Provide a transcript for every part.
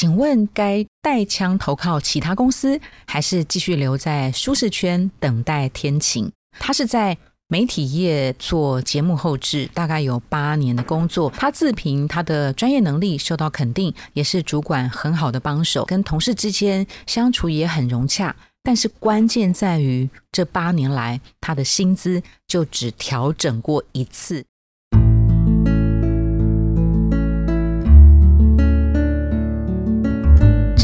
请问该带枪投靠其他公司，还是继续留在舒适圈等待天晴？他是在媒体业做节目后置，大概有八年的工作。他自评他的专业能力受到肯定，也是主管很好的帮手，跟同事之间相处也很融洽。但是关键在于，这八年来他的薪资就只调整过一次。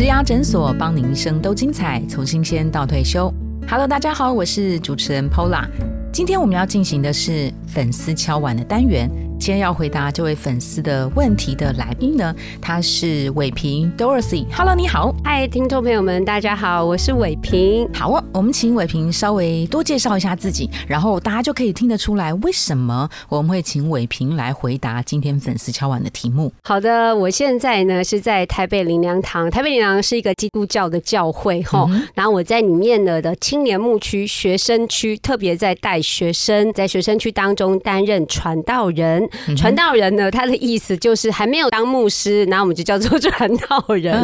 牙诊所帮您一生都精彩，从新鲜到退休。Hello，大家好，我是主持人 Pola。今天我们要进行的是粉丝敲碗的单元。今天要回答这位粉丝的问题的来宾呢，他是伟平 Dorothy。Hello，你好，嗨，听众朋友们，大家好，我是伟平。好啊，我们请伟平稍微多介绍一下自己，然后大家就可以听得出来为什么我们会请伟平来回答今天粉丝敲碗的题目。好的，我现在呢是在台北灵粮堂，台北灵粮是一个基督教的教会哈，然后我在里面呢的青年牧区学生区，特别在带学生，在学生区当中担任传道人。传道人呢，他的意思就是还没有当牧师，然后我们就叫做传道人。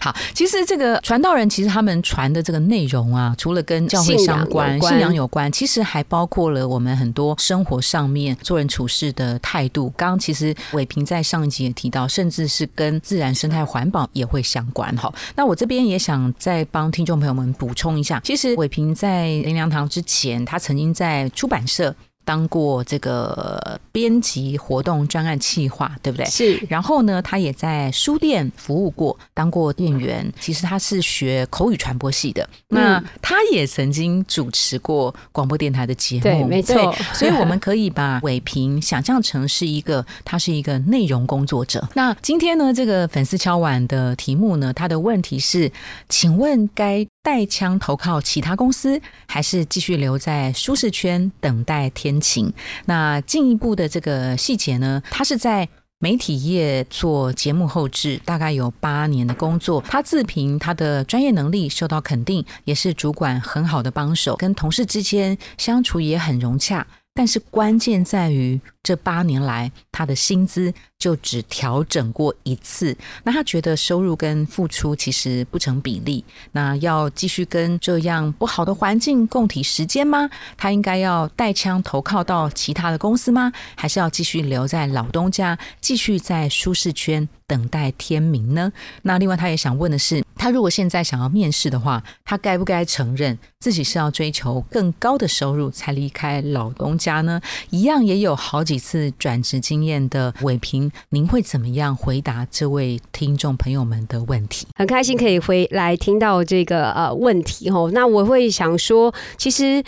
好，其实这个传道人，其实他们传的这个内容啊，除了跟教会相关、信仰有关，其实还包括了我们很多生活上面做人处事的态度。刚刚其实伟平在上一集也提到，甚至是跟自然生态环保也会相关。哈，那我这边也想再帮听众朋友们补充一下，其实伟平在林良堂之前，他曾经在出版社。当过这个编辑活动专案企划，对不对？是。然后呢，他也在书店服务过，当过店员。其实他是学口语传播系的。那他也曾经主持过广播电台的节目，对，没错。所以我们可以把伟平想象成是一个，他是一个内容工作者。那今天呢，这个粉丝敲碗的题目呢，他的问题是：请问该。带枪投靠其他公司，还是继续留在舒适圈等待天晴？那进一步的这个细节呢？他是在媒体业做节目后置，大概有八年的工作。他自评他的专业能力受到肯定，也是主管很好的帮手，跟同事之间相处也很融洽。但是关键在于，这八年来他的薪资就只调整过一次。那他觉得收入跟付出其实不成比例。那要继续跟这样不好的环境共体时间吗？他应该要带枪投靠到其他的公司吗？还是要继续留在老东家，继续在舒适圈等待天明呢？那另外他也想问的是，他如果现在想要面试的话，他该不该承认自己是要追求更高的收入才离开老东？家呢，一样也有好几几次转职经验的伟平，您会怎么样回答这位听众朋友们的问题？很开心可以回来听到这个呃问题哦。那我会想说，其实。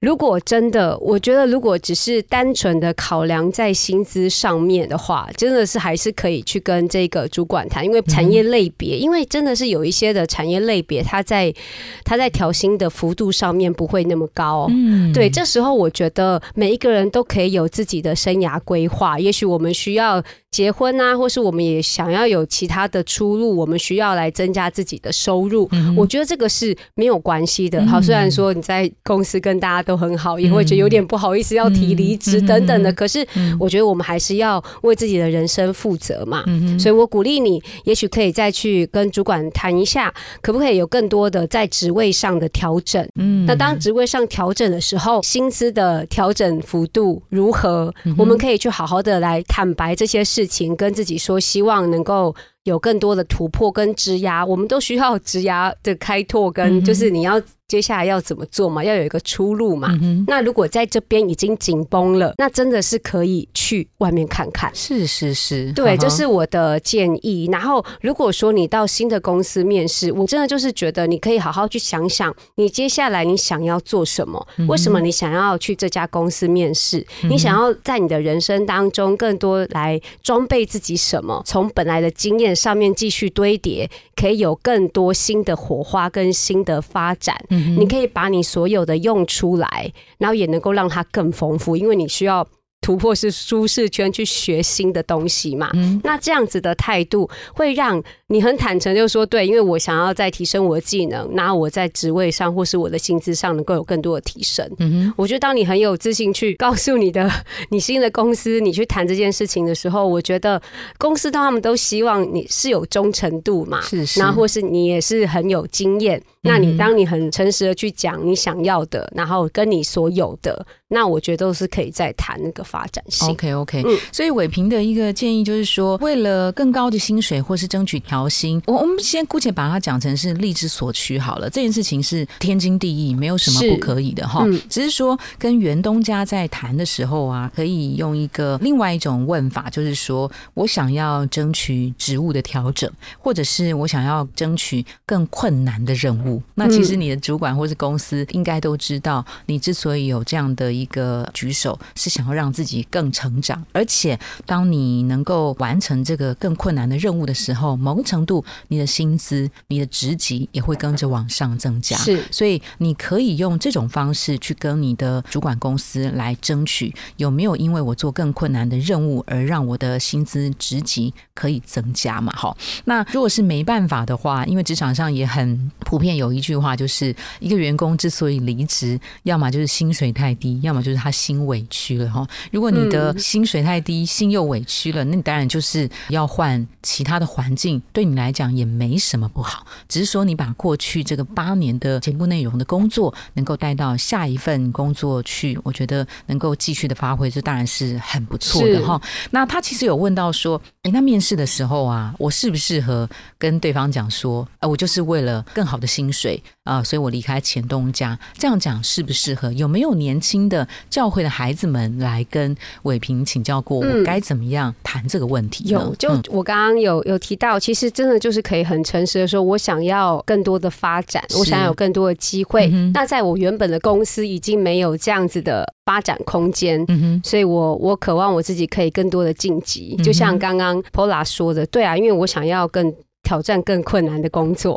如果真的，我觉得如果只是单纯的考量在薪资上面的话，真的是还是可以去跟这个主管谈，因为产业类别，因为真的是有一些的产业类别，它在它在调薪的幅度上面不会那么高。嗯，对，这时候我觉得每一个人都可以有自己的生涯规划，也许我们需要。结婚啊，或是我们也想要有其他的出路，我们需要来增加自己的收入。我觉得这个是没有关系的。好，虽然说你在公司跟大家都很好，也会觉得有点不好意思要提离职等等的。可是我觉得我们还是要为自己的人生负责嘛。所以我鼓励你，也许可以再去跟主管谈一下，可不可以有更多的在职位上的调整。嗯，那当职位上调整的时候，薪资的调整幅度如何？我们可以去好好的来坦白这些事。事情跟自己说，希望能够。有更多的突破跟枝芽，我们都需要枝芽的开拓，跟就是你要接下来要怎么做嘛，要有一个出路嘛。那如果在这边已经紧绷了，那真的是可以去外面看看。是是是，对，这是我的建议。然后如果说你到新的公司面试，我真的就是觉得你可以好好去想想，你接下来你想要做什么？为什么你想要去这家公司面试？你想要在你的人生当中更多来装备自己什么？从本来的经验。上面继续堆叠，可以有更多新的火花跟新的发展。你可以把你所有的用出来，然后也能够让它更丰富，因为你需要突破是舒适圈去学新的东西嘛。嗯那这样子的态度会让你很坦诚，就说对，因为我想要再提升我的技能，那我在职位上或是我的薪资上能够有更多的提升。嗯我觉得当你很有自信去告诉你的你新的公司，你去谈这件事情的时候，我觉得公司他们都希望你是有忠诚度嘛，是是然后或是你也是很有经验。那你当你很诚实的去讲你想要的，然后跟你所有的，那我觉得都是可以再谈那个发展性。OK OK，、嗯所以伟平的一个建议就是说，为了更高的薪水或是争取调薪，我我们先姑且把它讲成是力之所趋好了。这件事情是天经地义，没有什么不可以的哈。嗯只是说跟袁东家在谈的时候啊，可以用一个另外一种问法，就是说我想要争取职务的调整，或者是我想要争取更困难的任务。那其实你的主管或是公司应该都知道，你之所以有这样的一个举手，是想要让自己更成长，而且当你能够完成这个更困难的任务的时候，某个程度你的薪资、你的职级也会跟着往上增加。是所以你可以用这种方式去跟你的主管公司来争取，有没有因为我做更困难的任务而让我的薪资职级可以增加嘛？好，那如果是没办法的话，因为职场上也很普遍有一句话，就是一个员工之所以离职，要么就是薪水太低，要么就是他心委屈了哈。如果你的嗯薪水太低，心又委屈了，那你当然就是要换其他的环境，对你来讲也没什么不好，只是说你把过去这个八年的节目内容的工作能够带到下一份工作去，我觉得能够继续的发挥，这当然是很不错的哈。那他其实有问到说，诶，那面试的时候啊，我适不适合跟对方讲说，呃，我就是为了更好的薪水啊、所以我离开前东家，这样讲适不适合？有没有年轻的教会的孩子们来跟伟平请教过，我嗯该怎么样谈这个问题呢？有，就嗯我刚刚有有提到，其实真的就是可以很诚实的说，我想要更多的发展，我想要有更多的机会。嗯那在我原本的公司已经没有这样子的发展空间。所以我我渴望我自己可以更多的晋级，嗯就像刚刚 Pola 说的，对啊，因为我想要更挑战更困难的工作。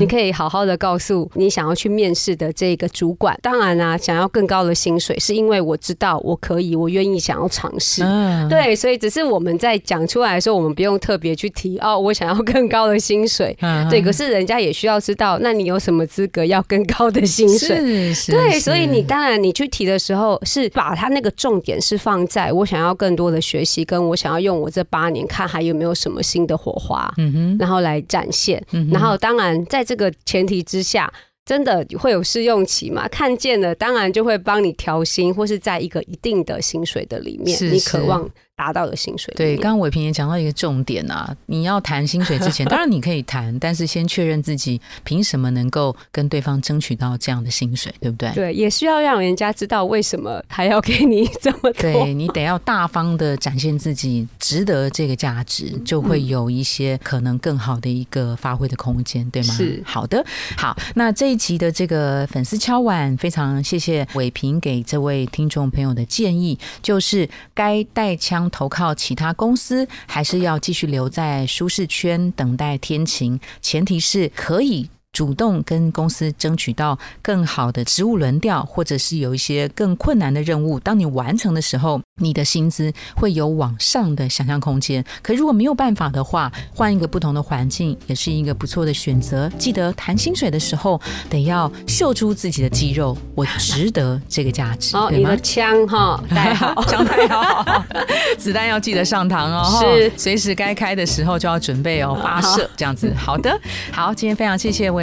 你可以好好的告诉你想要去面试的这个主管，当然啊，想要更高的薪水，是因为我知道我可以，我愿意想要尝试。嗯，对，所以只是我们在讲出来的时候，我们不用特别去提哦，我想要更高的薪水。嗯对，可是人家也需要知道，那你有什么资格要更高的薪水？是是，对，所以你当然你去提的时候，是把他那个重点是放在我想要更多的学习，跟我想要用我这八年看还有没有什么新的火花，嗯哼，然后来展现。嗯然后当然在这个前提之下。真的会有试用期嘛？看见了，当然就会帮你调薪，或是在一个一定的薪水的里面，是是你渴望达到的薪水对，刚刚伟平也讲到一个重点啊，你要谈薪水之前，当然你可以谈，但是先确认自己凭什么能够跟对方争取到这样的薪水，对不对？对，也需要让人家知道为什么还要给你 这么多。对你得要大方的展现自己值得这个价值，就会有一些可能更好的一个发挥的空间，对吗？是好的，好，那这一集的这个粉丝敲碗，非常谢谢伟平给这位听众朋友的建议，就是该带枪投靠其他公司，还是要继续留在舒适圈等待天晴？前提是可以。主动跟公司争取到更好的职务轮调，或者是有一些更困难的任务，当你完成的时候，你的薪资会有往上的想象空间。可如果没有办法的话，换一个不同的环境也是一个不错的选择。记得谈薪水的时候，得要秀出自己的肌肉，我值得这个价值，哦，你的？枪哈 带好，枪带好，子弹要记得上膛哦，是随时该开的时候就要准备哦，发射这样子。好的，好，今天非常谢谢